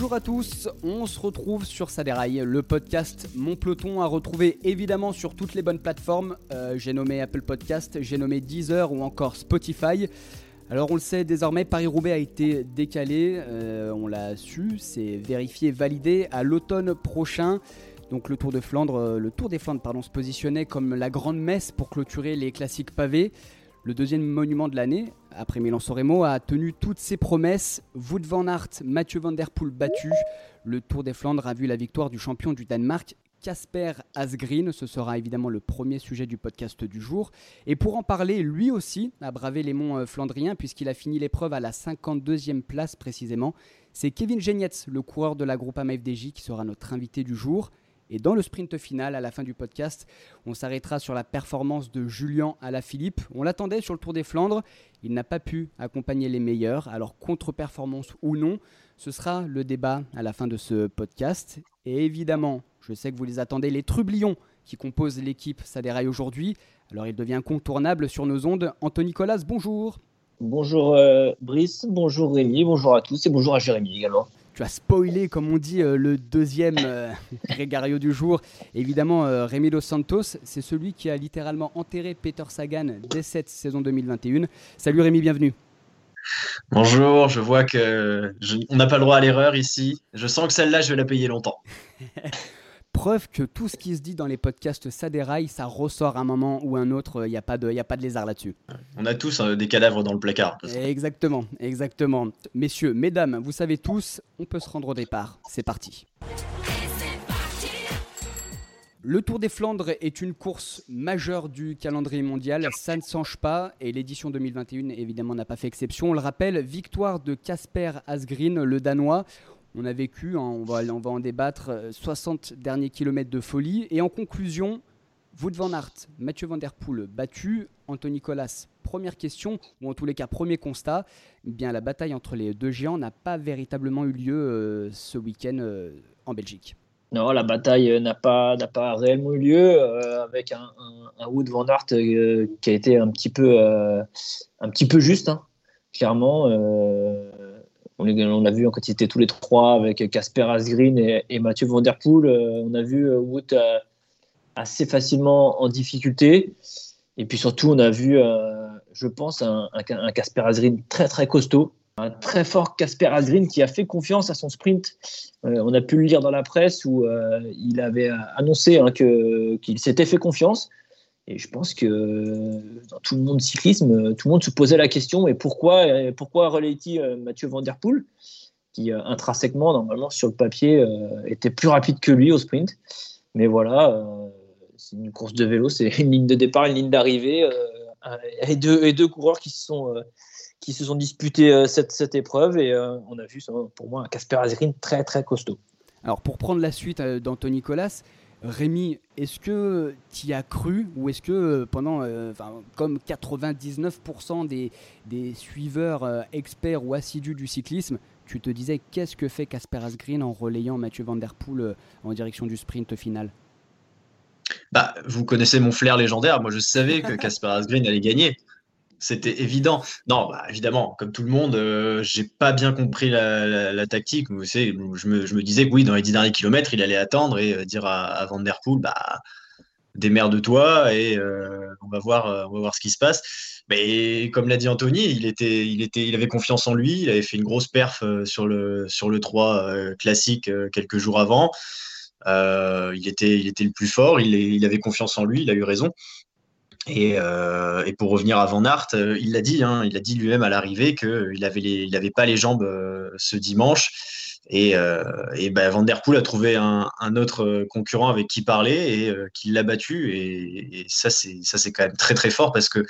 Bonjour à tous, on se retrouve sur Saderail, le podcast Mon Peloton à retrouver évidemment sur toutes les bonnes plateformes. Euh, j'ai nommé Apple Podcast, j'ai nommé Deezer ou encore Spotify. Alors on le sait désormais, Paris-Roubaix a été décalé, euh, on l'a su, c'est vérifié, validé à l'automne prochain. Donc le Tour de Flandre, euh, le Tour des Flandres se positionnait comme la grande messe pour clôturer les classiques pavés. Le deuxième monument de l'année, après Milan-San Remo, a tenu toutes ses promesses. Wout van Aert, Mathieu van der Poel battu. Le Tour des Flandres a vu la victoire du champion du Danemark, Casper Asgreen. Ce sera évidemment le premier sujet du podcast du jour. Et pour en parler, lui aussi a bravé les monts euh, flandriens puisqu'il a fini l'épreuve à la 52e place précisément. C'est Kevin Genietz, le coureur de la Groupama FDJ, qui sera notre invité du jour. Et dans le sprint final, à la fin du podcast, on s'arrêtera sur la performance de Julien Alaphilippe. On l'attendait sur le Tour des Flandres. Il n'a pas pu accompagner les meilleurs. Alors, contre-performance ou non, ce sera le débat à la fin de ce podcast. Et évidemment, je sais que vous les attendez, les trublions qui composent l'équipe Saderail aujourd'hui. Alors, il devient incontournable sur nos ondes. Anthony Colas, bonjour. Bonjour euh, Brice, bonjour Rémi, bonjour à tous et bonjour à Jérémy également tu as spoilé, comme on dit, euh, le deuxième euh, du jour. Évidemment, euh, Rémi Dos Santos, c'est celui qui a littéralement enterré Peter Sagan dès cette saison 2021. Salut Rémi, bienvenue. Bonjour, je vois que on n'a pas le droit à l'erreur ici. Je sens que celle-là, je vais la payer longtemps. Preuve que tout ce qui se dit dans les podcasts ça déraille, ça ressort à un moment ou un autre. Il n'y a, pas de, y a pas de lézard là-dessus. On a tous des cadavres dans le placard. Exactement, exactement. Messieurs, mesdames, vous savez tous, on peut se rendre au départ. C'est parti. Le Tour des Flandres est une course majeure du calendrier mondial, ça ne change pas et l'édition 2021 évidemment n'a pas fait exception. On le rappelle, victoire de Casper Asgreen, le Danois. On a vécu, hein, on, va, en débattre, 60 euh, derniers kilomètres de folie. Et en conclusion, Wout van Aert, Mathieu van der Poel battu, Anthony Nicolas, première question, ou en tous les cas premier constat, eh bien la bataille entre les deux géants n'a pas véritablement eu lieu euh, ce week-end euh, en Belgique. Non, la bataille n'a pas, réellement eu lieu avec un, Wout van Aert qui a été un petit peu, un petit peu juste, hein, clairement. On, a vu quand ils étaient tous les trois avec Casper Asgreen et, Mathieu Van. Euh, on a vu euh, Wood euh, assez facilement en difficulté. Et puis surtout, on a vu, je pense, un Casper Asgreen très très costaud. Un très fort Casper Asgreen qui a fait confiance à son sprint. on a pu le lire dans la presse où il avait annoncé hein, qu'il s'était fait confiance. Et je pense que dans tout le monde cyclisme, tout le monde se posait la question et pourquoi, pourquoi relais-il euh, Mathieu Van Der Poel, qui euh, intrinsèquement, normalement, sur le papier, euh, était plus rapide que lui au sprint. Mais voilà, c'est une course de vélo, c'est une ligne de départ, une ligne d'arrivée, et, deux, coureurs qui se sont, qui se sont disputés cette, épreuve. Et on a vu, pour moi, un Casper Azrin très, très costaud. Alors, pour prendre la suite d'Anthony Nicolas, Rémi, est-ce que tu y as cru ou est-ce que euh, pendant, euh, comme 99% des, des suiveurs euh, experts ou assidus du cyclisme, tu te disais qu'est-ce que fait Casper Asgreen en relayant Mathieu Van Der Poel en direction du sprint final? Bah, vous connaissez mon flair légendaire. Moi, je savais que Casper Asgreen allait gagner c'était évident. Non, bah, évidemment, comme tout le monde, euh, j'ai pas bien compris la, tactique. Je, me, disais que oui, dans les dix derniers kilomètres, il allait attendre et euh, dire à, Van Der Poel, bah, démerde-toi et euh, on, va voir, on va voir ce qui se passe. Mais comme l'a dit Anthony, il, était, il, avait confiance en lui. Il avait fait une grosse perf sur le, sur le 3 classique quelques jours avant. il, était, il était le plus fort. Il avait confiance en lui. Il a eu raison. Euh, et, pour revenir à Van Aert, euh, il l'a dit, hein, il a dit lui-même à l'arrivée qu'il n'avait il avait pas les jambes euh, ce dimanche. Et, ben, Van Der Poel a trouvé un, autre concurrent avec qui parler et qui l'a battu. Et, ça, c'est quand même très très fort parce que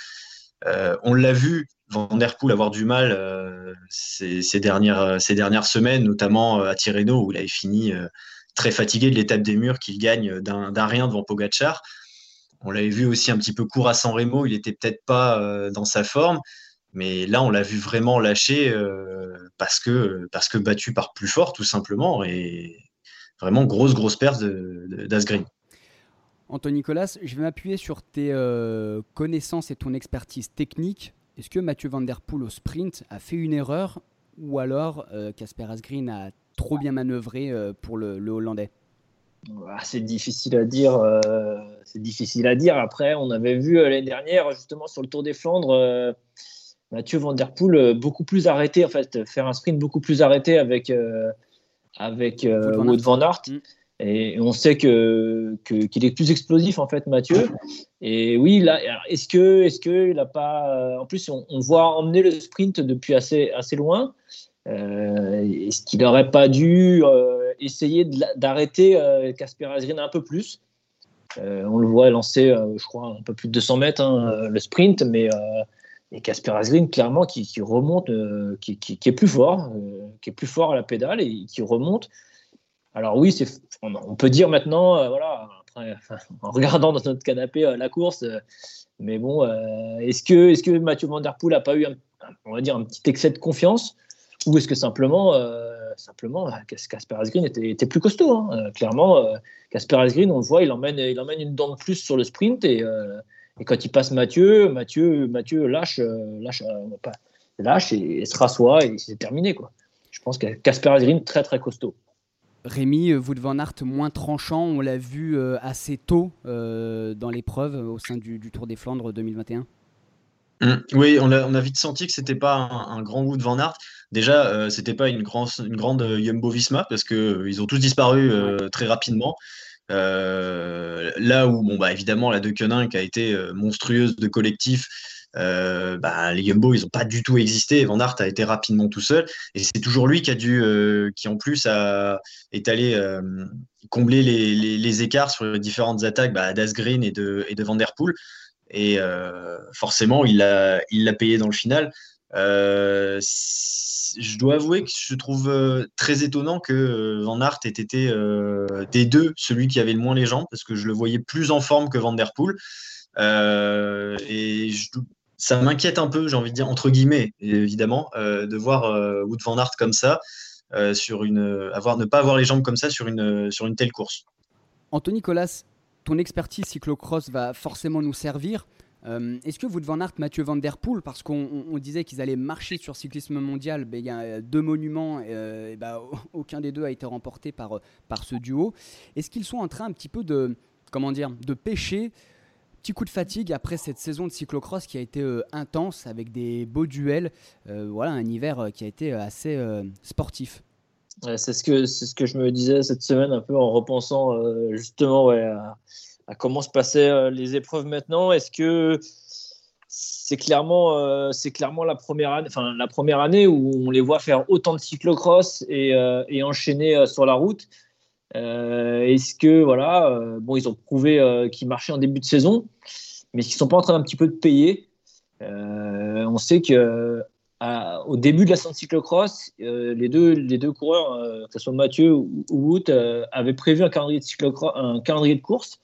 on l'a vu Van Der Poel avoir du mal ces, dernières, ces dernières semaines, notamment à Tirreno où il avait fini très fatigué de l'étape des murs qu'il gagne d'un rien devant Pogachar. On l'avait vu aussi un petit peu court à San Remo, il n'était peut-être pas euh, dans sa forme, mais là on l'a vu vraiment lâcher euh, parce, que, parce que battu par plus fort tout simplement et vraiment grosse grosse perte d'Asgreen. Anthony Nicolas, je vais m'appuyer sur tes euh, connaissances et ton expertise technique. Est-ce que Mathieu Van Der Poel au sprint a fait une erreur ou alors Casper Asgreen a trop bien manœuvré pour le Hollandais? C'est difficile à dire. Euh, c'est difficile à dire. Après, on avait vu euh, l'année dernière, justement, sur le Tour des Flandres, euh, Mathieu Van Der Poel beaucoup plus arrêté, en fait, faire un sprint beaucoup plus arrêté avec, avec Wout Van Aert. Mm. Et on sait que, qu'il est plus explosif, en fait, Mathieu. Et oui, là, est-ce que, est-ce que il a pas. En plus, on, on, voit emmener le sprint depuis assez, assez loin. est-ce qu'il n'aurait pas dû essayer d'arrêter Casper euh, Asgreen un peu plus. Euh, on le voit lancer, euh, je crois, un peu plus de 200 mètres hein, le sprint, mais Casper Asgreen clairement qui, remonte, qui, est plus fort, qui est plus fort à la pédale et qui remonte. Alors oui, on, peut dire maintenant, voilà, en regardant dans notre canapé la course, mais bon, est-ce que, est que Mathieu Van Der a pas eu, on va dire, un petit excès de confiance? Ou est-ce que simplement simplement, euh, Casper Asgreen était, plus costaud. Hein. Euh, clairement, Casper euh, Asgreen, on le voit, il emmène, il emmène une dent de plus sur le sprint et, quand il passe Mathieu, Mathieu, Mathieu lâche, lâche, lâche et, se rassoit et c'est terminé. Quoi. Je pense que Casper Asgreen, très très costaud. Rémi, vous de Van moins tranchant, on l'a vu assez tôt dans l'épreuve au sein du, Tour des Flandres 2021 mmh. Oui, on a, on a, vite senti que c'était pas un, un grand goût de Van Aert. Déjà, euh, c'était pas une, une grande euh, Jumbo Visma parce qu'ils euh, ont tous disparu très rapidement. là où, bon, bah, évidemment, la De qui a été monstrueuse de collectif, bah, les Jumbo, ils n'ont pas du tout existé. Van Aert a été rapidement tout seul. Et c'est toujours lui qui a dû, qui en plus a, est allé combler les, écarts sur les différentes attaques bah, d'Asgreen et de, et de Van Der Poel. Et forcément, il l'a il payé dans le final. Euh, je dois avouer que je trouve euh, très étonnant que euh, Van Aert ait été euh, des deux celui qui avait le moins les jambes, parce que je le voyais plus en forme que Van Der Poel. et ça m'inquiète un peu, j'ai envie de dire, entre guillemets, évidemment, de voir Wood Van Aert comme ça, sur une, avoir, ne pas avoir les jambes comme ça sur une, sur une telle course. Anthony Nicolas, ton expertise cyclocross va forcément nous servir. Euh, est-ce que vous, Van Aert, Mathieu Van Der Poel, parce qu'on disait qu'ils allaient marcher sur cyclisme mondial, ben, il y a deux monuments, euh, et ben, aucun des deux a été remporté par, par ce duo. Est-ce qu'ils sont en train un petit peu de, comment dire, de pêcher Petit coup de fatigue après cette saison de cyclocross qui a été euh, intense avec des beaux duels. voilà, un hiver qui a été assez sportif? C'est ce que ce que je me disais cette semaine un peu en repensant justement ouais, à, comment se passaient euh, les épreuves maintenant. Est-ce que c'est clairement, euh, clairement la première année, enfin la première année où on les voit faire autant de cyclocross et, euh, et enchaîner sur la route? Est-ce que voilà, bon, ils ont prouvé qu'ils marchaient en début de saison, mais qu'ils sont pas en train d'un petit peu de payer? on sait que au début de la saison de cyclocross, les deux les deux coureurs, que ce soit Mathieu ou, Wout, avaient prévu un calendrier de un course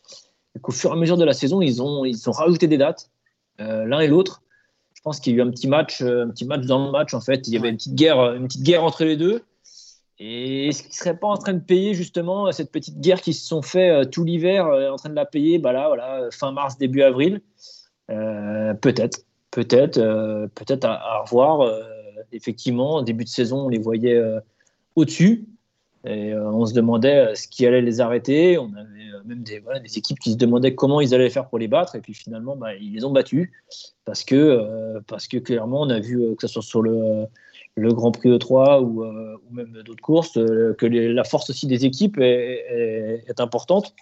au fur et à mesure de la saison, ils ont, ils ont rajouté des dates, euh, l'un et l'autre. Je pense qu'il y a eu un petit match, euh, un petit match dans le match en fait. Il y avait une petite guerre, une petite guerre entre les deux. Et est-ce qu'ils ne seraient pas en train de payer justement cette petite guerre qu'ils se sont fait euh, tout l'hiver, en train de la payer? Bah là, voilà, fin mars, début avril Peut-être, peut-être, peut-être à, revoir. effectivement, début de saison, on les voyait au-dessus. Et euh, on se demandait euh, ce qui allait les arrêter. On avait euh, même des, équipes qui se demandaient comment ils allaient faire pour les battre. Et puis finalement, bah, ils les ont battus. Parce que, parce que clairement, on a vu, que ce soit sur le, Grand Prix E3 ou, ou même d'autres courses, que la force aussi des équipes est, importante.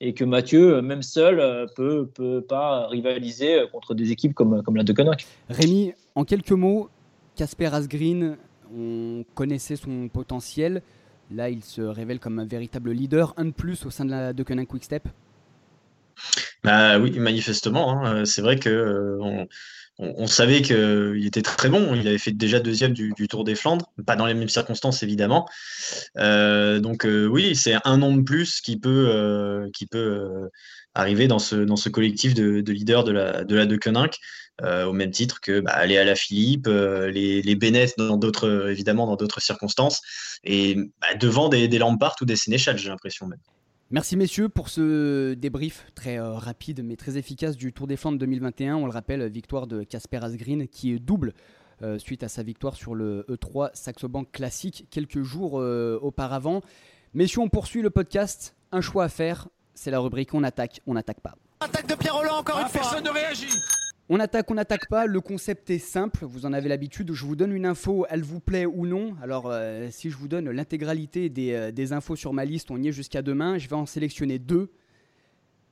Et que Mathieu, même seul, peut, peut pas rivaliser contre des équipes comme, comme la de Konak. Rémi, en quelques mots, Casper Asgreen, on connaissait son potentiel. Là, il se révèle comme un véritable leader, un de plus au sein de la de Quick Quickstep. Bah oui, manifestement. Hein. C'est vrai que on, savait qu'il était très bon. Il avait fait déjà deuxième du, Tour des Flandres, pas dans les mêmes circonstances évidemment. donc oui, c'est un nom de plus qui peut, peut arriver dans ce, collectif de, de leaders de la, de la euh, au même titre que bah, aller à la Philippe, euh, les, les Bennett dans d'autres, évidemment dans d'autres circonstances, et bah, devant des, des Lampard ou des Sénéchal, j'ai l'impression même. Merci messieurs pour ce débrief très euh, rapide mais très efficace du Tour des Flandres 2021. On le rappelle, victoire de Casper Asgreen qui est double suite à sa victoire sur le E3 Saxo Bank classique quelques jours auparavant. Messieurs, on poursuit le podcast. Un choix à faire, c'est la rubrique On attaque, on n'attaque pas. Attaque de Pierre Roland encore une fois. Personne ne réagit. On attaque, on n'attaque pas. Le concept est simple. Vous en avez l'habitude. Je vous donne une info, elle vous plaît ou non. Alors, euh, si je vous donne l'intégralité euh, des, infos sur ma liste, on y est jusqu'à demain. Je vais en sélectionner deux.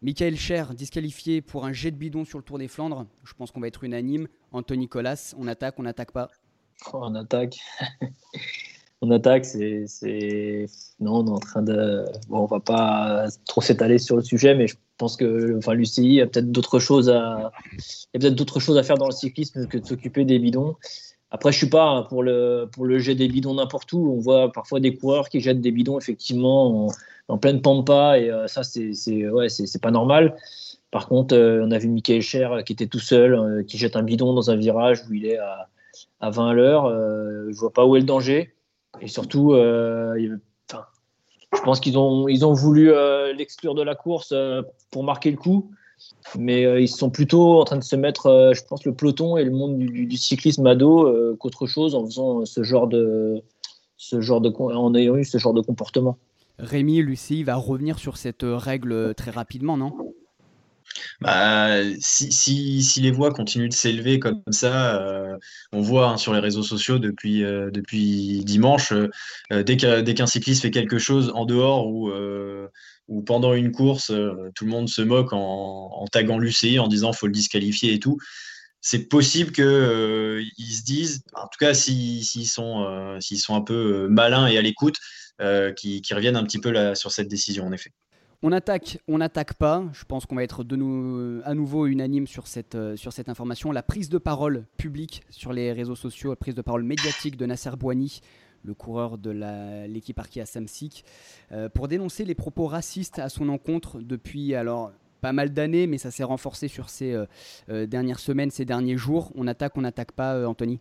Michael Cher, disqualifié pour un jet de bidon sur le Tour des Flandres. Je pense qu'on va être unanime. Anthony Colas, on attaque, on n'attaque pas. Oh, on attaque. on attaque, c'est. Non, on est en train de. Bon, on va pas trop s'étaler sur le sujet, mais je pense que enfin, l'UCI a peut-être d'autres choses à. Il d'autres choses à faire dans le cyclisme que de s'occuper des bidons. Après, je suis pas pour le, pour le jet des bidons n'importe où. On voit parfois des coureurs qui jettent des bidons, effectivement, en, pleine pampa, et euh, ça, c'est ouais, c'est pas normal. Par contre, euh, on a vu Michael Cher qui était tout seul, euh, qui jette un bidon dans un virage où il est à, à 20 à l'heure. je vois pas où est le danger. Et surtout, euh, je pense qu'ils ont, ils ont voulu euh, l'exclure de la course euh, pour marquer le coup. Mais ils sont plutôt en train de se mettre, je pense, le peloton et le monde du, cyclisme à dos qu'autre chose en faisant ce genre de, ce genre de, en ayant eu ce genre de comportement. Rémi, Lucie va revenir sur cette règle très rapidement, non? Bah, si, si, si, les voix continuent de s'élever comme ça, euh, on voit hein, sur les réseaux sociaux depuis, euh, dimanche, euh, dès qu'un cycliste fait quelque chose en dehors ou, pendant une course, tout le monde se moque en, taguant l'UCI, en disant faut le disqualifier et tout. C'est possible qu'ils se disent, en tout cas s'ils sont, sont un peu malins et à l'écoute, qu'ils reviennent un petit peu là, sur cette décision en effet. On attaque, on n'attaque pas. Je pense qu'on va être de nous, à nouveau unanime sur cette, euh, sur cette information. La prise de parole publique sur les réseaux sociaux, la prise de parole médiatique de Nasser Bouani, le coureur de l'équipe Arki à Samsic, euh, pour dénoncer les propos racistes à son encontre depuis alors pas mal d'années, mais ça s'est renforcé sur ces euh, dernières semaines, ces derniers jours. On attaque, on n'attaque pas, Anthony?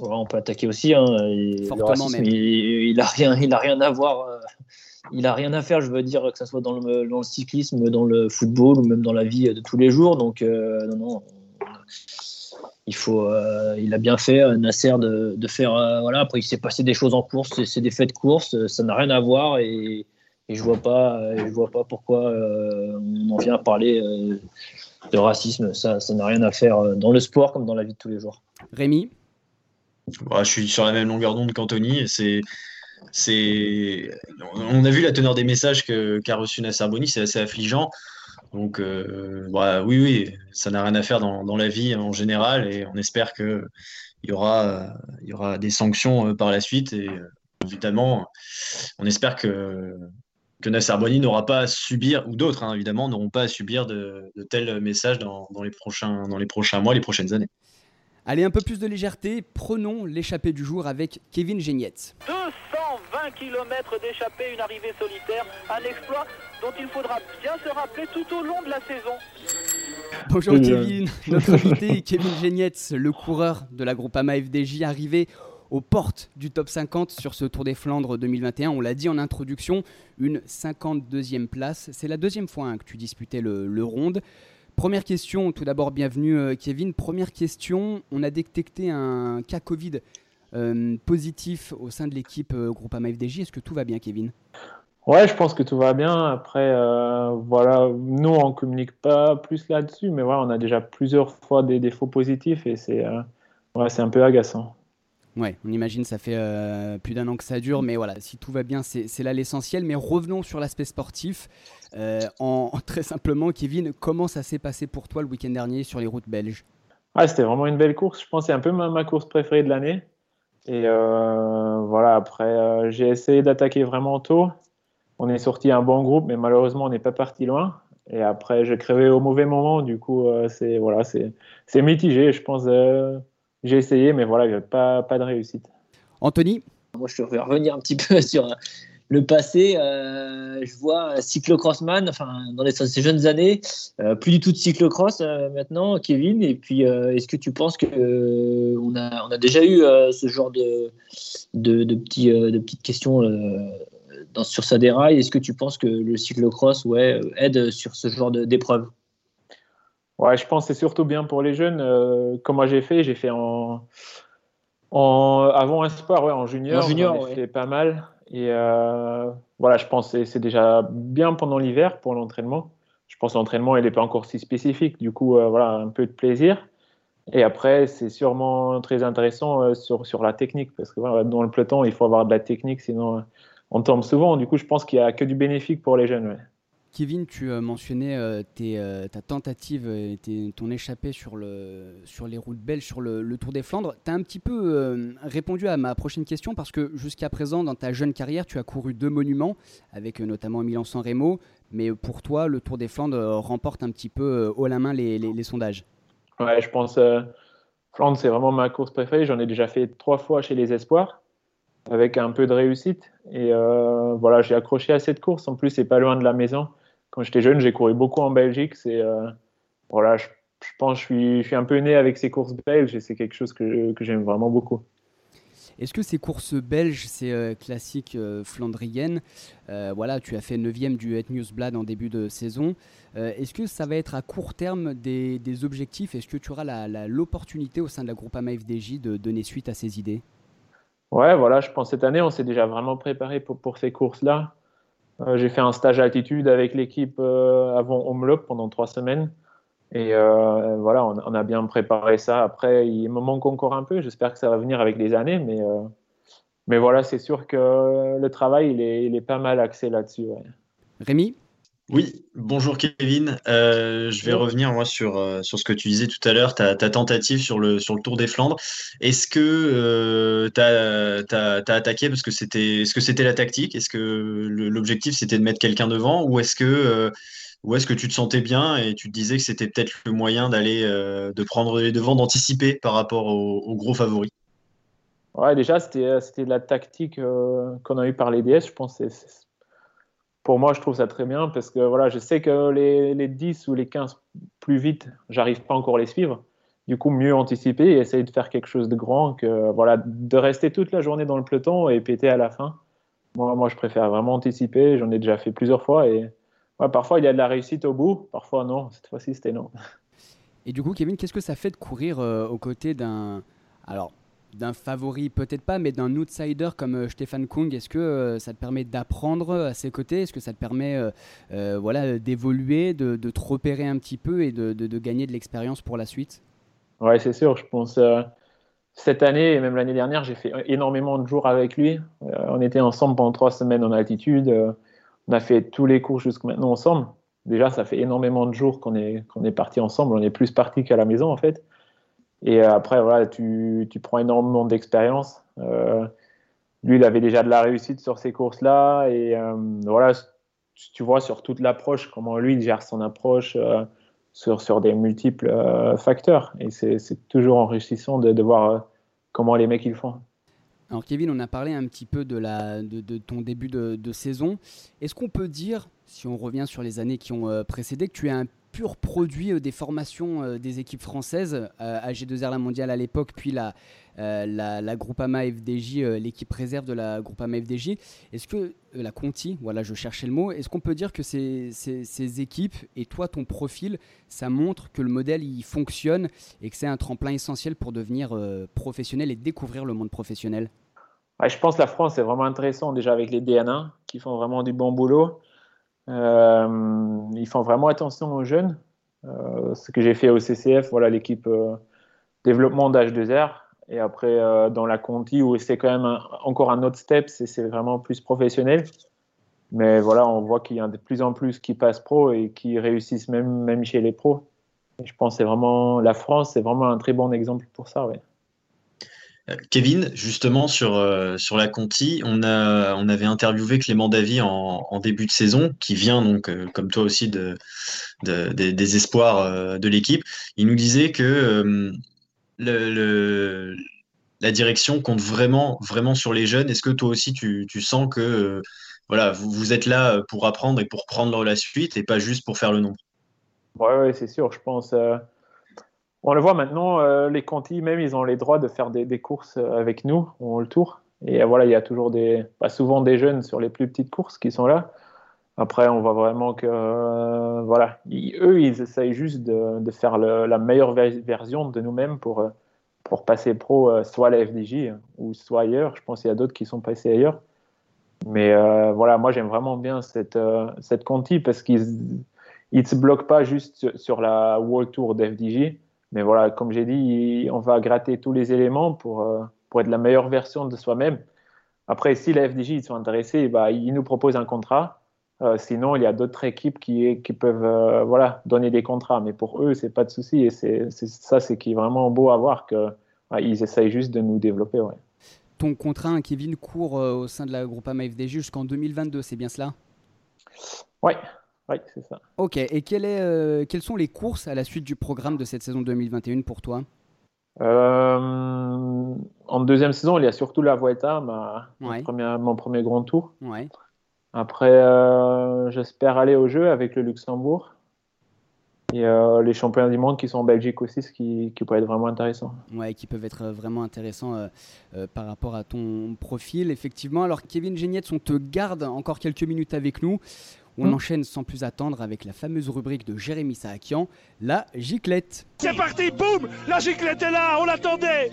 On peut attaquer aussi. Hein. Il, Fortement même. Il, n'a rien, il a rien à voir il a rien à faire, je veux dire, que ce soit dans le, dans le, cyclisme, dans le football ou même dans la vie de tous les jours. Donc, euh, non, non, il faut, euh, il a bien fait euh, Nasser de, de faire, voilà. Après, il s'est passé des choses en course, c'est des faits de course, ça n'a rien à voir et, et je vois pas, je vois pas pourquoi on en vient à parler de racisme. Ça, ça n'a rien à faire dans le sport comme dans la vie de tous les jours. Rémi? je suis sur la même longueur d'onde qu'Anthony. C'est on a vu la teneur des messages que, qu'a reçu Nasser Boni, c'est assez affligeant. Donc, euh, bah, oui, oui, ça n'a rien à faire dans, dans, la vie en général et on espère qu'il y aura, il y aura des sanctions euh, par la suite. Et euh, évidemment, on espère que, que Nasser Boni n'aura pas à subir, ou d'autres hein, évidemment, n'auront pas à subir de, de tels messages dans, dans, les prochains, dans les prochains mois, les prochaines années. Allez, un peu plus de légèreté, prenons l'échappée du jour avec Kevin Géniette. 20 km d'échappée, une arrivée solitaire, un exploit dont il faudra bien se rappeler tout au long de la saison. Bonjour oui, Kevin, euh. notre invité Kevin Génietz, le coureur de la Groupama FDJ, arrivé aux portes du top 50 sur ce Tour des Flandres 2021. On l'a dit en introduction, une 52e place. C'est la deuxième fois hein, que tu disputais le, le ronde. Première question, tout d'abord bienvenue euh, Kevin. Première question, on a détecté un cas Covid positif au sein de l'équipe euh, Groupama FDJ. Est-ce que tout va bien Kevin? Ouais, je pense que tout va bien. Après, voilà, nous on communique pas plus là-dessus, mais voilà, on a déjà plusieurs fois des défauts positifs et c'est c'est un peu agaçant. Ouais, on imagine, ça fait euh, plus d'un an que ça dure, mais voilà, si tout va bien, c'est là l'essentiel. Mais revenons sur l'aspect sportif. Euh, en, très simplement, Kevin, comment ça s'est passé pour toi le week-end dernier sur les routes belges? Ah, C'était vraiment une belle course. Je pense que c'est un peu ma, course préférée de l'année. Et voilà, après, j'ai essayé d'attaquer vraiment tôt. On est sorti un bon groupe, mais malheureusement, on n'est pas parti loin. Et après, je crevais au mauvais moment. Du coup, c'est voilà, c'est mitigé. Je pense j'ai essayé, mais voilà, il n'y a pas, pas de réussite. Anthony? Moi, je vais revenir un petit peu sur le passé, euh, je vois cyclocrossman, enfin dans les, ces jeunes années, euh, plus du tout de cyclocross euh, maintenant, Kevin. Et puis, est-ce que tu penses que on a, on a déjà eu ce genre de, de, de, petits, de petites questions dans, sur sa déraille Est-ce que tu penses que le cyclocross ouais, aide sur ce genre d'épreuve? Ouais, je pense que c'est surtout bien pour les jeunes. comme moi j'ai fait, j'ai fait en, en avant espoir, ouais, en junior. En junior, j'ai fait pas mal. Et euh, voilà, je pense que c'est déjà bien pendant l'hiver pour l'entraînement. Je pense que l'entraînement, il n'est pas encore si spécifique. Du coup, euh, voilà, un peu de plaisir. Et après, c'est sûrement très intéressant euh, sur, sur la technique, parce que voilà, dans le peloton, il faut avoir de la technique, sinon on tombe souvent. Du coup, je pense qu'il n'y a que du bénéfique pour les jeunes. Kevin, tu mentionnais euh, euh, ta tentative, euh, ton échappée sur, le, sur les routes belges, sur le, Tour des Flandres. Tu as un petit peu répondu à ma prochaine question parce que jusqu'à présent, dans ta jeune carrière, tu as couru deux monuments, avec notamment Milan-San Remo. Mais pour toi, le Tour des Flandres remporte un petit peu haut la main les, sondages. Ouais, je pense Flandre, c'est vraiment ma course préférée. J'en ai déjà fait trois fois chez les Espoirs, avec un peu de réussite. Et voilà, j'ai accroché à cette course. En plus, c'est pas loin de la maison quand j'étais jeune, j'ai couru beaucoup en Belgique. C'est euh, voilà, je, pense que je suis, je suis un peu né avec ces courses belges et c'est quelque chose que, que j'aime vraiment beaucoup. Est-ce que ces courses belges, ces euh, classiques euh, flandriennes, voilà, tu as fait 9e du Het Newsblad en début de saison. Est-ce que ça va être à court terme des, des objectifs? Est-ce que tu auras l'opportunité au sein de la groupe AMA FDJ de donner suite à ces idées? Ouais, voilà, je pense cette année, on s'est déjà vraiment préparé pour, pour ces courses-là. Euh, j'ai fait un stage altitude avec l'équipe euh, avant Homelop pendant trois semaines. Et euh, voilà, on, a bien préparé ça. Après, il me manque encore un peu. J'espère que ça va venir avec les années. Mais, mais voilà, c'est sûr que le travail, il est, il est pas mal axé là-dessus. Rémi? Oui, bonjour Kevin. Euh, je vais revenir moi sur, euh, sur ce que tu disais tout à l'heure, ta, tentative sur le, sur le Tour des Flandres. Est-ce que euh, tu as, attaqué parce que c'était est-ce que c'était la tactique? Est-ce que l'objectif c'était de mettre quelqu'un devant? Ou est-ce que ou est-ce que tu te sentais bien et tu te disais que c'était peut-être le moyen d'aller de prendre les devants, d'anticiper par rapport aux, gros favoris Ouais, déjà c'était la tactique qu'on a eu par les DS, je pense pour moi, je trouve ça très bien parce que voilà, je sais que les, les 10 ou les 15 plus vite, j'arrive pas encore à les suivre. Du coup, mieux anticiper et essayer de faire quelque chose de grand que voilà, de rester toute la journée dans le peloton et péter à la fin. Moi, moi je préfère vraiment anticiper. J'en ai déjà fait plusieurs fois et parfois il y a de la réussite au bout, parfois non. Cette fois-ci, c'était non. Et du coup, Kevin, qu'est-ce que ça fait de courir euh, aux côtés d'un. Alors, d'un favori, peut-être pas, mais d'un outsider comme euh, Stéphane Kung Est-ce que euh, ça te permet d'apprendre à ses côtés? Est-ce que ça te permet euh, voilà, d'évoluer, de, de, te repérer un petit peu et de, gagner de l'expérience pour la suite? Ouais, c'est sûr. Je pense cette année et même l'année dernière, j'ai fait énormément de jours avec lui. on était ensemble pendant trois semaines en altitude. on a fait tous les cours jusqu'à maintenant ensemble. Déjà, ça fait énormément de jours qu'on est, qu'on est partis ensemble. On est plus partis qu'à la maison, en fait. Et euh, après, voilà, tu, tu prends énormément d'expérience. Euh, lui, il avait déjà de la réussite sur ces courses-là. Et euh, voilà, tu vois sur toute l'approche, comment lui il gère son approche sur, sur des multiples facteurs. Et c'est toujours enrichissant de, de voir comment les mecs ils font. Alors Kevin, on a parlé un petit peu de, la, de, ton début de, de saison. Est-ce qu'on peut dire, si on revient sur les années qui ont précédé, que tu es un pur produit euh, des formations euh, des équipes françaises, euh, AG2R la mondiale à l'époque, puis la, la, la, Groupama FDJ, l'équipe réserve de la Groupama FDJ. Est-ce que la Conti, voilà, je cherchais le mot, est-ce qu'on peut dire que ces, ces, équipes et toi, ton profil, ça montre que le modèle il fonctionne et que c'est un tremplin essentiel pour devenir professionnel et découvrir le monde professionnel? Je pense que la France est vraiment intéressant déjà avec les DNA qui font vraiment du bon boulot. Euh, ils font vraiment attention aux jeunes. Euh, ce que j'ai fait au CCF, voilà l'équipe euh, développement d'H2R. Et après, dans la Conti, où c'est quand même encore un autre step, c'est vraiment plus professionnel. Mais voilà, on voit qu'il y a de plus en plus qui passent pro et qui réussissent même, même chez les pros. Je pense que vraiment la France, c'est vraiment un très bon exemple pour ça. Kevin, justement sur, euh, sur la Conti, on, a, on avait interviewé Clément Davy en, début de saison, qui vient donc, euh, comme toi aussi, de, de- des- espoirs euh, de l'équipe. Il nous disait que la direction compte vraiment, vraiment sur les jeunes. Est-ce que toi aussi, tu, sens que voilà, vous, vous êtes là pour apprendre et pour prendre la suite et pas juste pour faire le nombre? Ouais, c'est sûr, je pense. On le voit maintenant, euh, les Conti, même, ils ont les droits de faire des, courses euh, avec nous, on le tour. Et euh, voilà, il y a toujours des, pas souvent des jeunes sur les plus petites courses qui sont là. Après, on voit vraiment que, voilà, eux, ils essayent juste de, faire la meilleure ver- version de nous-mêmes pour, pour passer pro, soit à la FDJ ou soit ailleurs. Je pense qu'il y a d'autres qui sont passés ailleurs. Mais voilà, moi, j'aime vraiment bien cette, cette Conti parce qu'ils ils ne se bloquent pas juste sur la World Tour d'FDJ. Mais voilà, comme j'ai dit, on va gratter tous les éléments pour, euh, pour être la meilleure version de soi-même. Après, si la FDJ ils sont intéressés, bah, ils nous proposent un contrat. Euh, sinon, il y a d'autres équipes qui, qui peuvent euh, voilà, donner des contrats. Mais pour eux, c'est pas de souci. Et c'est ça, c'est qui est vraiment beau à voir que ouais, ils essayent juste de nous développer. Ouais. Ton contrat, hein, Kevin, court euh, au sein de la Groupama FDJ jusqu'en 2022, c'est bien cela? Ouais, ouais, c'est ça. Ok, et quelle est, euh, quelles sont les courses à la suite du programme de cette saison 2021 pour toi? Euh, en deuxième saison, il y a surtout la Vuelta, ma, ma Ouais. première- mon premier grand tour. Ouais. Après, euh, j'espère aller au jeu avec le Luxembourg. Et euh, les championnats du monde qui sont en Belgique aussi, ce qui, qui peut être vraiment intéressant. Ouais, qui peuvent être euh, vraiment intéressants euh, euh, par rapport à ton profil, effectivement. Alors, Kevin Genietz, on te garde encore quelques minutes avec nous. On Mm. enchaîne sans plus attendre avec la fameuse rubrique de Jérémy Saakian, la giclette. C'est parti, boum La giclette est là, on l'attendait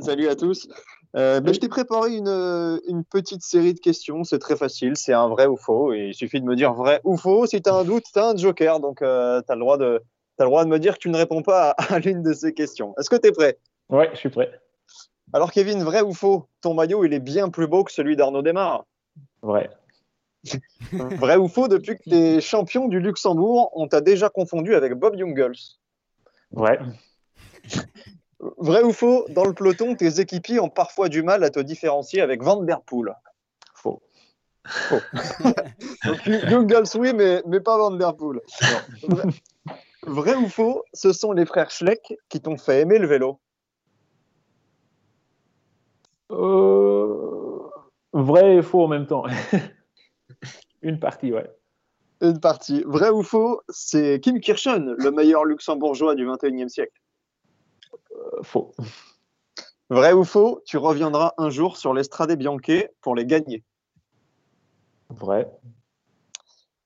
Salut à tous. Euh, ben, je t'ai préparé une, euh, une petite série de questions. C'est très facile. C'est un vrai ou faux. Et il suffit de me dire vrai ou faux. Si tu as un doute, tu as un joker. Donc, tu as, le droit de- t'as le droit de me dire que tu ne réponds pas à, à l'une de ces questions. Est-ce que tu es prêt? Ouais, je suis prêt. Alors, Kevin, vrai ou faux? Ton maillot, il est bien plus beau que celui d'Arnaud Desmar. Vrai. Vrai ou faux? Depuis que tu es champion du Luxembourg, on t'a déjà confondu avec Bob Jungels. Vrai. Vrai ou faux Dans le peloton, tes équipiers ont parfois du mal à te différencier avec Van Der Poel. Faux. Donc, Jungels, oui, mais, mais pas Van Der Poel. Vrai ou faux Ce sont les frères Schleck qui t'ont fait aimer le vélo? Euh, Vrai et faux en même temps. Une partie, ouais. Une partie. Vrai ou faux C'est Kim Kirchen, le meilleur luxembourgeois du 21e siècle. Euh, faux. Vrai ou faux Tu reviendras un jour sur l'Estrade Bianche pour les gagner. Vrai.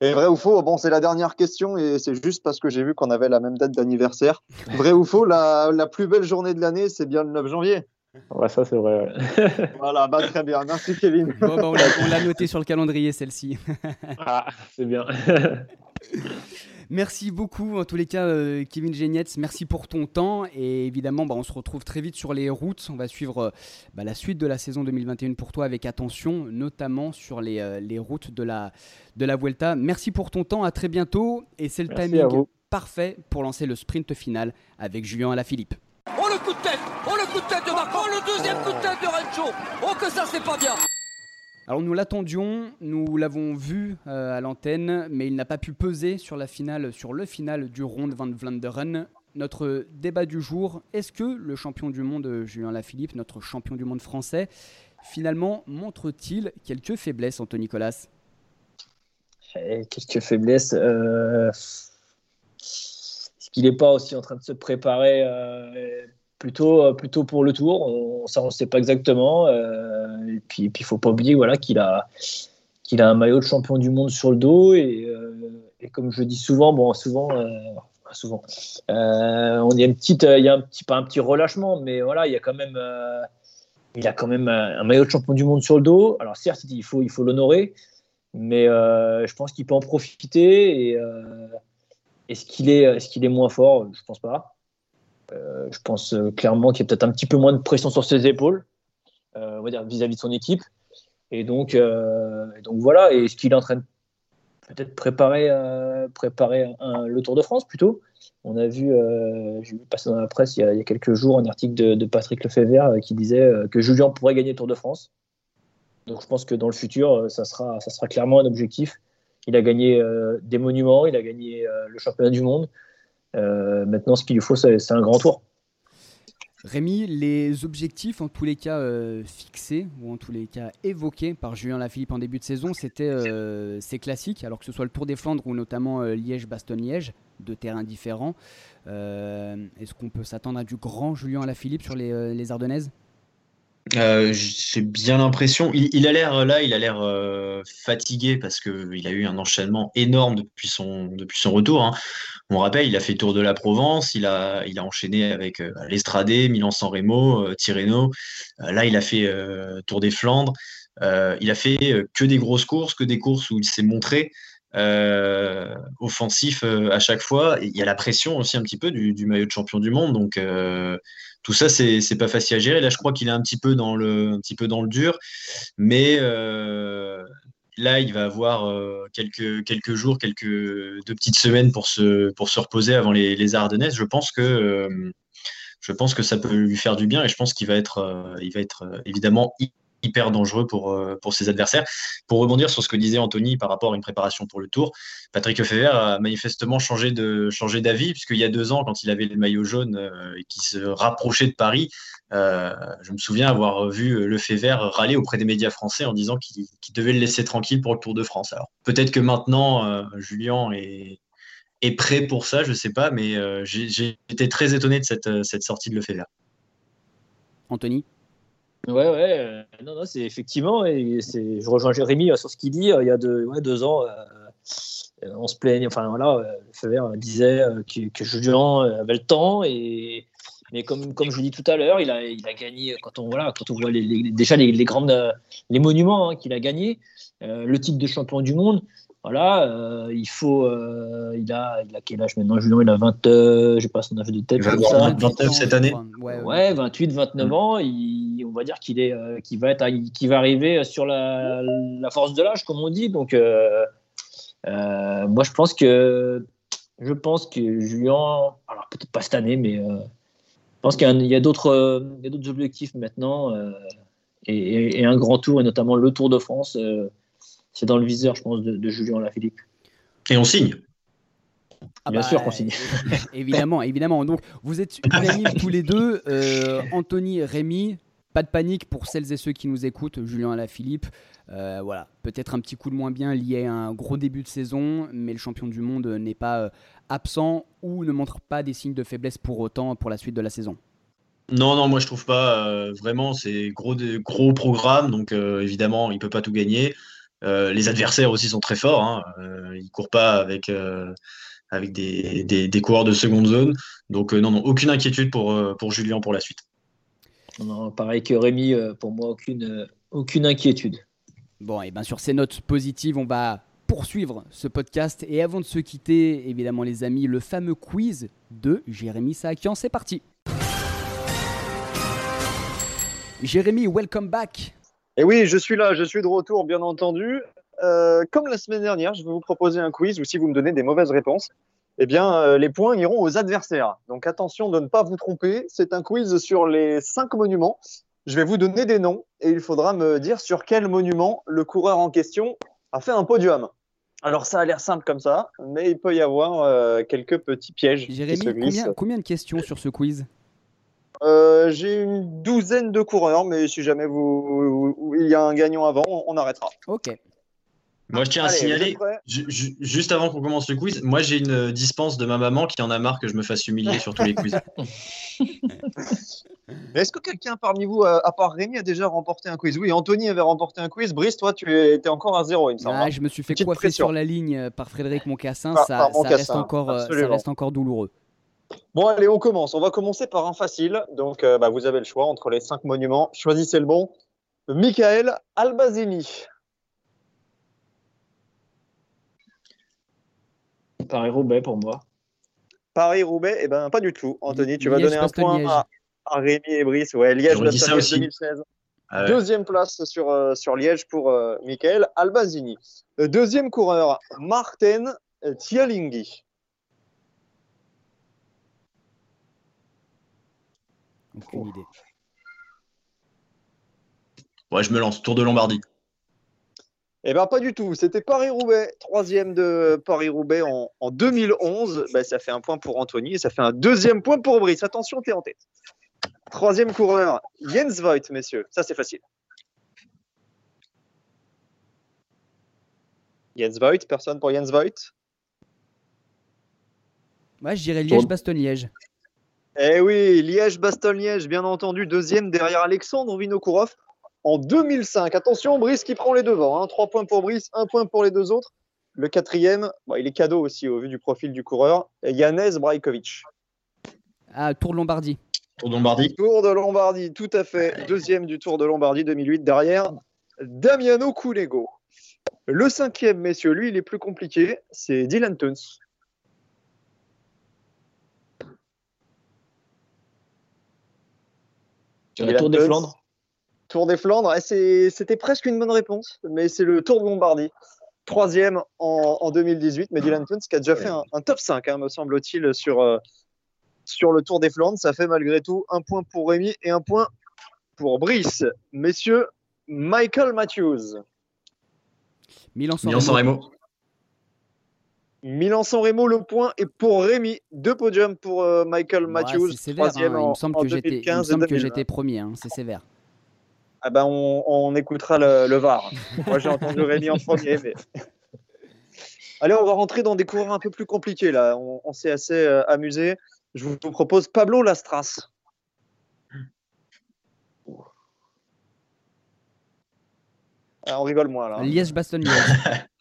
Et vrai ou faux Bon, c'est la dernière question et c'est juste parce que j'ai vu qu'on avait la même date d'anniversaire. Vrai ou faux la, la plus belle journée de l'année, c'est bien le 9 janvier. Ouais, ça, c'est vrai. ouais. Voilà, bah, très bien. Merci Kevin. Bon, bah, on l'a- on l'a noté sur le calendrier, celle-ci. ah, c'est bien. Merci beaucoup, en tous les cas, euh, Kevin Genietz. Merci pour ton temps. Et évidemment, bah, on se retrouve très vite sur les routes. On va suivre euh, bah, la suite de la saison 2021 pour toi avec attention, notamment sur les, euh, les routes de la, de la Vuelta. Merci pour ton temps. À très bientôt. Et c'est le Merci timing parfait pour lancer le sprint final avec Julien Alaphilippe. Oh le coup de tête Oh le coup de tête de Marco Oh le deuxième coup de tête de Rencho Oh que ça c'est pas bien Alors nous l'attendions, nous l'avons vu euh, à l'antenne, mais il n'a pas pu peser sur la finale, sur le final du Ronde van Vlaanderen. Notre débat du jour, est-ce que le champion du monde euh, Julien Lafilippe, notre champion du monde français, finalement montre-t-il quelques faiblesses, Anthony Nicolas Eh, Quelques faiblesses. euh, Est-ce qu'il n'est pas aussi en train de se préparer plutôt, euh, plutôt pour le tour on, Ça, on ne sait pas exactement. euh, et puis, il ne faut pas oublier voilà, qu'il a, a un maillot de champion du monde sur le dos. Et, euh, comme je dis souvent, bon, souvent, souvent y a, il y a un petit, pas un petit relâchement, mais voilà, il y a quand même. il a quand même un, maillot de champion du monde sur le dos. Alors certes, il faut il faut l'honorer, mais je pense qu'il peut en profiter. Est-ce qu'il est, est, qu'il est moins fort Je pense pas. Euh, je pense euh, clairement qu'il y a peut-être un petit peu moins de pression sur ses épaules, euh, on va dire vis-à-vis de son équipe. Et donc, voilà. Et est-ce qu'il est en train de peut-être préparer, préparer le Tour de France plutôt? On a vu, j'ai vu passer dans la presse il y a, quelques jours un article de, de Patrick Lefebvre qui disait que Julien pourrait gagner le Tour de France. Donc je pense que dans le futur, ça sera, clairement un objectif. Il a gagné des monuments, il a gagné le championnat du monde. Euh, maintenant, ce qu'il lui faut, c'est un grand tour. Rémi, les objectifs, en tous les cas euh, fixés, ou en tous les cas évoqués par Julien Lafilippe en début de saison, c'était euh, c'est classique, alors que ce soit le Tour des Flandres ou notamment euh, Liège-Bastogne-Liège, deux terrains différents. Est-ce qu'on peut s'attendre à du grand Julien Lafilippe sur les, les Ardennaises? Euh, j'ai bien l'impression. Il, a l'air là, il a l'air euh, fatigué parce que il a eu un enchaînement énorme depuis son depuis son retour. hein. On rappelle, il a fait Tour de la Provence, il a il a enchaîné avec euh, l'Estradé, Milan-San Remo, euh, Tirreno. Euh, là, il a fait euh, Tour des Flandres. Euh, il a fait euh, que des grosses courses, que des courses où il s'est montré euh, offensif euh, à chaque fois. Il y a la pression aussi un petit peu du, du maillot de champion du monde, donc. euh, tout ça, c'est c'est pas facile à gérer. Là, je crois qu'il est un petit peu dans le, un petit peu dans le dur, mais euh, là, il va avoir euh, quelques, quelques jours, quelques deux petites semaines pour se, pour se reposer avant les, les Ardennaises. Je pense que, euh, je pense que ça peut lui faire du bien et je pense qu'il va être, il va être évidemment hyper dangereux pour, euh, pour ses adversaires. Pour rebondir sur ce que disait Anthony par rapport à une préparation pour le Tour, Patrick Lefebvre a manifestement changé de changé d'avis puisqu'il y a deux ans, quand il avait le maillot jaune euh, et qu'il se rapprochait de Paris, euh, je me souviens avoir vu Lefebvre râler auprès des médias français en disant qu'il devait le laisser tranquille pour le Tour de France. Alors peut-être que maintenant euh, Julien est est prêt pour ça, je sais pas, mais j'ai été très étonné de cette, cette sortie de Lefebvre. Anthony? Ouais, ouais, euh, non, non, c'est effectivement, et c'est, je rejoins Jérémy euh, sur ce qu'il dit. euh, il y a deux, ouais, deux ans, on se plaignait, enfin voilà, Lefebvre disait que, que Julien avait le temps, et, mais comme, comme je l'ai dit tout à l'heure, il a, il a gagné, quand on, voilà, quand on voit les, déjà les, les grandes, les monuments hein, qu'il a gagnés, le titre de champion du monde, voilà, euh, il faut, euh, il, a, il a quel âge maintenant Julien, il a 20, euh, je sais pas son âge de tête, Il va avoir ça. 29 cette année. Ouais, ouais. Ouais, 28, 29 ans, il- on va dire qu'il est, euh, qu'il va être, qu'il va arriver sur la, la force de l'âge, comme on dit. Donc, euh, euh, moi, je pense que, je pense que Julien, alors peut-être pas cette année, mais euh, je pense qu'il y a, a d'autres, euh, il y a d'autres objectifs maintenant euh, et, et- et un grand tour, et notamment le Tour de France. C'est dans le viseur, je pense, de, de Julien Lafilippe. Et on signe. Ah Bien sûr qu'on signe. évidemment, évidemment. Donc, vous êtes unanimes tous les deux. euh, Anthony, Rémi, pas de panique pour celles et ceux qui nous écoutent. Julien Alaphilippe, euh, voilà, peut-être un petit coup de moins bien lié à un gros début de saison, mais le champion du monde n'est pas euh, absent ou ne montre pas des signes de faiblesse pour autant pour la suite de la saison. Non, non, moi je trouve pas. euh, vraiment, c'est gros, de- gros programme, donc euh, évidemment, il peut pas tout gagner. Euh, les adversaires aussi sont très forts. Hein. Euh, ils courent pas avec, euh, avec des, des, des coureurs de seconde zone. Donc euh, non, non, aucune inquiétude pour, euh, pour Julien pour la suite. Non, pareil que Rémi, euh, pour moi, aucune, aucune inquiétude. Bon, et bien sur ces notes positives, on va poursuivre ce podcast. Et avant de se quitter, évidemment, les amis, le fameux quiz de Jérémy Saakian. C'est parti. Jérémy, welcome back. Et oui, je suis là, je suis de retour, bien entendu. Euh, comme la semaine dernière, je vais vous proposer un quiz où si vous me donnez des mauvaises réponses, eh bien, euh, les points iront aux adversaires. Donc attention de ne pas vous tromper. C'est un quiz sur les cinq monuments. Je vais vous donner des noms et il faudra me dire sur quel monument le coureur en question a fait un podium. Alors ça a l'air simple comme ça, mais il peut y avoir euh, quelques petits pièges qui Jérémy, se glissent. combien, combien de questions sur ce quiz? Euh, J'ai une douzaine de coureurs, mais si jamais vous, vous- il y a un gagnant avant, on, on arrêtera. Ok. Moi, je tiens à Allez, signaler, juste avant qu'on commence le quiz, moi j'ai une dispense de ma maman qui en a marre que je me fasse humilier sur tous les quiz. Est-ce que quelqu'un parmi vous, euh, à part Rémi, a déjà remporté un quiz? Oui, Anthony avait remporté un quiz. Brice, toi, tu étais encore à zéro, il me semble. Ah, hein. je me suis fait Petite coiffer pression. sur la ligne par Frédéric Moncassin. Par- ça, par ça reste Moncassin, encore, euh, ça reste encore douloureux. Bon, allez, on commence. On va commencer par un facile. Donc, euh, bah, vous avez le choix entre les cinq monuments. Choisissez le bon. Michael Albazini. Paris-Roubaix pour moi. Paris-Roubaix, eh ben, pas du tout. Anthony, tu vas Liège, donner un point à, à Rémi et Brice. Ouais, Liège, aussi. 2016. Ah ouais. Deuxième place sur, euh, sur Liège pour euh, Michael Albazini. Deuxième coureur, Martin Tialinghi. Aucune idée. Ouais, je me lance. Tour de Lombardie. Eh ben pas du tout. C'était Paris-Roubaix, troisième de Paris-Roubaix en, en 2011. Ben, ça fait un point pour Anthony et ça fait un deuxième point pour Brice. Attention, t'es en tête. Troisième coureur, Jens Voigt, messieurs. Ça, c'est facile. Jens Voigt, personne pour Jens Voigt? Ouais, je dirais Liège-Bastogne-Liège. Eh oui, Liège-Bastogne-Liège, bien entendu, deuxième derrière Alexandre Vinokourov en 2005. Attention, Brice qui prend les devants. Hein. Trois points pour Brice, un point pour les deux autres. Le quatrième, bon, il est cadeau aussi au vu du profil du coureur, Janez Brajkovic. Ah, Tour de Lombardie. Tour de Lombardie. Tour de Lombardie, tout à fait. Deuxième du Tour de Lombardie 2008 derrière Damiano Cunego. Le cinquième, messieurs, lui, il est plus compliqué. C'est Dylan Tuns. Le Tour des. Flandres Tour des Flandres, c'était presque une bonne réponse, mais c'est le Tour de Lombardie. Troisième en, en 2018, mais Dylan Tuns qui a déjà fait un, un top 5, hein, me semble-t-il, sur, euh, sur le Tour des Flandres. Ça fait malgré tout un point pour Rémi et un point pour Brice. Messieurs, Michael Matthews. Milan-San Milan-San Remo. Milan-San Remo, le point est pour Rémi. Deux podiums pour euh, Michael Ouais, Matthews. c'est sévère, hein. troisième Il en, me semble en que j'étais il me 2015 et semble que 2020. j'étais premier, hein, c'est sévère. Ah ben, on, on écoutera le, le VAR. Moi, j'ai entendu Rémi en premier. Mais... Allez, on va rentrer dans des coureurs un peu plus compliqués. Là. On, on s'est assez euh, amusé. Je vous propose Pablo Lastras. Ah, on rigole moins là. Liège-Bastogne-Liège.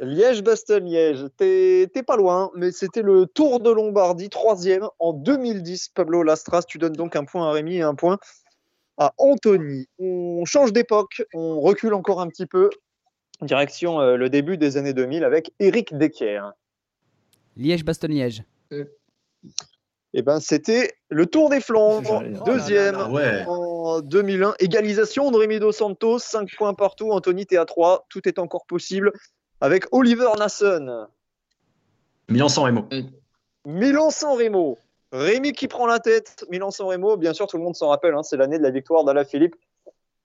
Liège-Bastogne-Liège, t'es t'es pas loin, mais c'était le Tour de Lombardie, troisième en 2010. Pablo Lastras, tu donnes donc un point à Rémi et un point à Anthony. On change d'époque, on recule encore un petit peu, direction euh, le début des années 2000 avec Eric Decker. Liège-Bastogne-Liège. Et ben c'était le Tour des Flandres, dire. deuxième ouais. en 2001. Égalisation de Rémi Dos Santos, 5 points partout. Anthony, t'es à 3, tout est encore possible avec Oliver Nasson. Milan-San Remo. Milan-San Remo. Rémi qui prend la tête. Milan-San Remo, bien sûr, tout le monde s'en rappelle. hein, c'est l'année de la victoire d'Alaphilippe.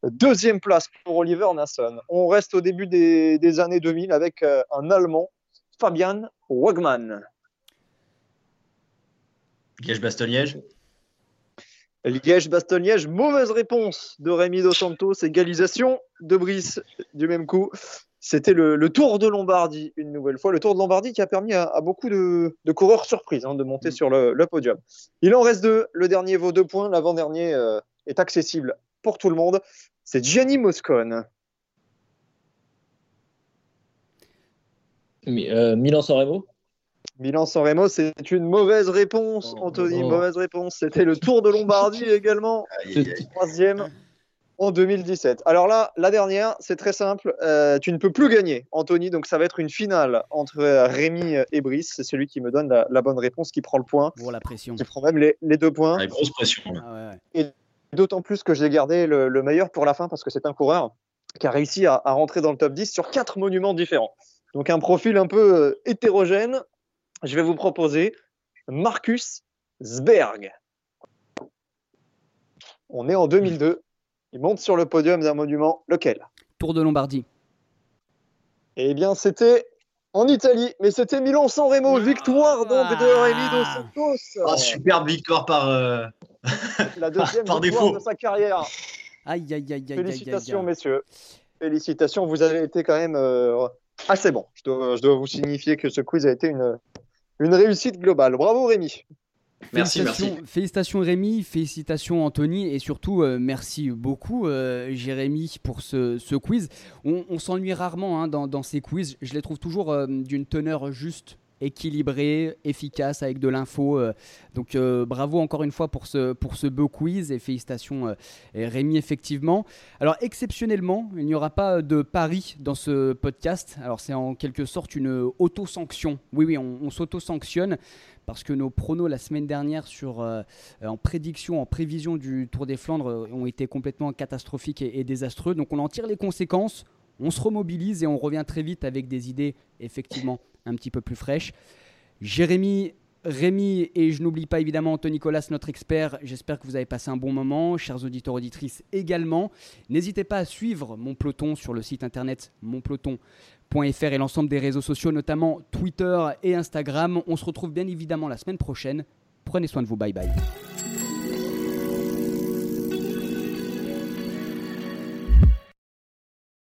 Deuxième place pour Oliver Nasson. On reste au début des, des années 2000 avec euh, un Allemand, Fabian Wagman. Liège-Bastogne-Liège. Liège-Bastogne-Liège, mauvaise réponse de Rémi Dos Santos. Égalisation de Brice du même coup. C'était le, le Tour de Lombardie, une nouvelle fois. Le Tour de Lombardie qui a permis à, à beaucoup de, de coureurs surprises hein, de monter sur le, le podium. Il en reste deux. Le dernier vaut deux points. L'avant-dernier euh, est accessible pour tout le monde. C'est Gianni Moscone. Mi- euh, Milan-San Remo Milan-San Remo, c'est une mauvaise réponse, Oh, Anthony. oh. Mauvaise réponse. C'était le Tour de Lombardie également. Troisième en 2017. Alors là, la dernière, c'est très simple. Euh, tu ne peux plus gagner, Anthony. Donc ça va être une finale entre euh, Rémi et Brice. C'est celui qui me donne la, la bonne réponse qui prend le point, Pour la pression. qui prend même les, les deux points. Avec grosse pression. Ah ouais, ouais. D'autant plus que j'ai gardé le, le meilleur pour la fin parce que c'est un coureur qui a réussi à, à rentrer dans le top 10 sur quatre monuments différents. Donc un profil un peu euh, hétérogène. Je vais vous proposer Marcus Sberg. On est en 2002. Il monte sur le podium d'un monument. Lequel? Tour de Lombardie. Eh bien, c'était en Italie, mais c'était Milan-San Remo. Victoire donc de Rémi Dos Santos. Ah, superbe victoire par. euh, La deuxième par victoire défaut. de sa carrière. Aïe, aïe, aïe, aïe, aïe, aïe, Félicitations, aïe. messieurs. Félicitations, vous avez été quand même euh, assez bon. Je dois, je dois vous signifier que ce quiz a été une, une réussite globale. Bravo, Rémi. Félicitations- merci. Félicitations Rémi, félicitations Anthony et surtout euh, merci beaucoup euh, Jérémy pour ce, quiz. On, s'ennuie rarement hein, dans, dans ces quiz, je les trouve toujours euh, d'une teneur juste, équilibrée, efficace avec de l'info. euh. donc euh, bravo encore une fois pour ce, pour ce beau quiz et félicitations euh, Rémi effectivement. Alors exceptionnellement, il n'y aura pas de pari dans ce podcast. Alors c'est en quelque sorte une auto-sanction. Oui oui, on, on s'auto-sanctionne parce que nos pronos la semaine dernière sur, euh, en prédiction, en prévision du Tour des Flandres ont été complètement catastrophiques et désastreux. Donc on en tire les conséquences, on se remobilise et on revient très vite avec des idées effectivement un petit peu plus fraîches. Jérémy Rémi et je n'oublie pas évidemment Anthony Nicolas, notre expert. J'espère que vous avez passé un bon moment, chers auditeurs auditrices également. N'hésitez pas à suivre mon peloton sur le site internet monpeloton.fr et l'ensemble des réseaux sociaux, notamment Twitter et Instagram. On se retrouve bien évidemment la semaine prochaine. Prenez soin de vous, bye bye.